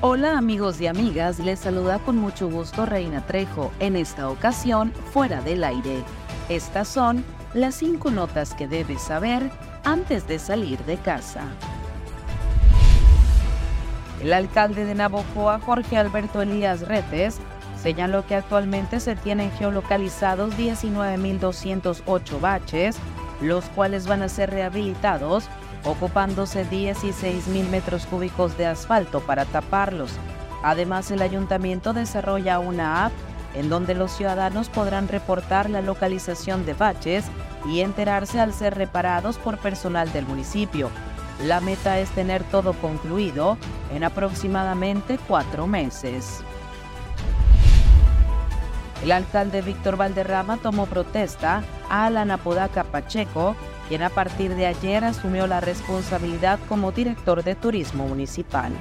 Hola amigos y amigas, les saluda con mucho gusto Reina Trejo, en esta ocasión fuera del aire. Estas son las cinco notas que debes saber antes de salir de casa. El alcalde de Navojoa, Jorge Alberto Elías Retes, señaló que actualmente se tienen geolocalizados 19.208 baches, los cuales van a ser rehabilitados ocupándose 16.000 metros cúbicos de asfalto para taparlos. Además, el ayuntamiento desarrolla una app en donde los ciudadanos podrán reportar la localización de baches y enterarse al ser reparados por personal del municipio. La meta es tener todo concluido en aproximadamente cuatro meses. El alcalde Víctor Valderrama tomó protesta Alan Apodaca Pacheco, quien a partir de ayer asumió la responsabilidad como director de turismo municipal.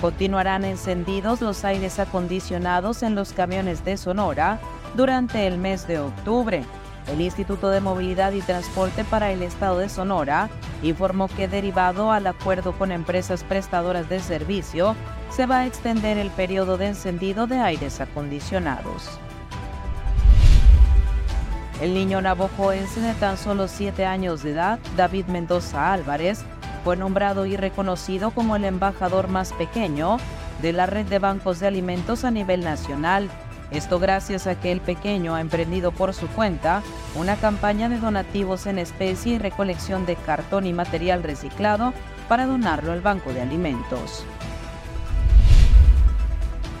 Continuarán encendidos los aires acondicionados en los camiones de Sonora durante el mes de octubre. El Instituto de Movilidad y Transporte para el Estado de Sonora informó que derivado al acuerdo con empresas prestadoras de servicio, se va a extender el periodo de encendido de aires acondicionados. El niño navojoense de tan solo 7 años de edad, David Mendoza Álvarez, fue nombrado y reconocido como el embajador más pequeño de la red de bancos de alimentos a nivel nacional. Esto gracias a que el pequeño ha emprendido por su cuenta una campaña de donativos en especie y recolección de cartón y material reciclado para donarlo al banco de alimentos.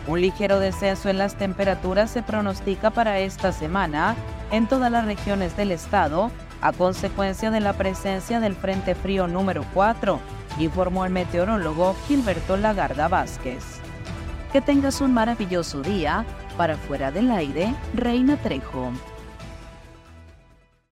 Un ligero descenso en las temperaturas se pronostica para esta semana en todas las regiones del estado a consecuencia de la presencia del Frente Frío número 4, informó el meteorólogo Gilberto Lagarda Vázquez. Que tengas un maravilloso día. Para fuera del aire, Reina Trejo.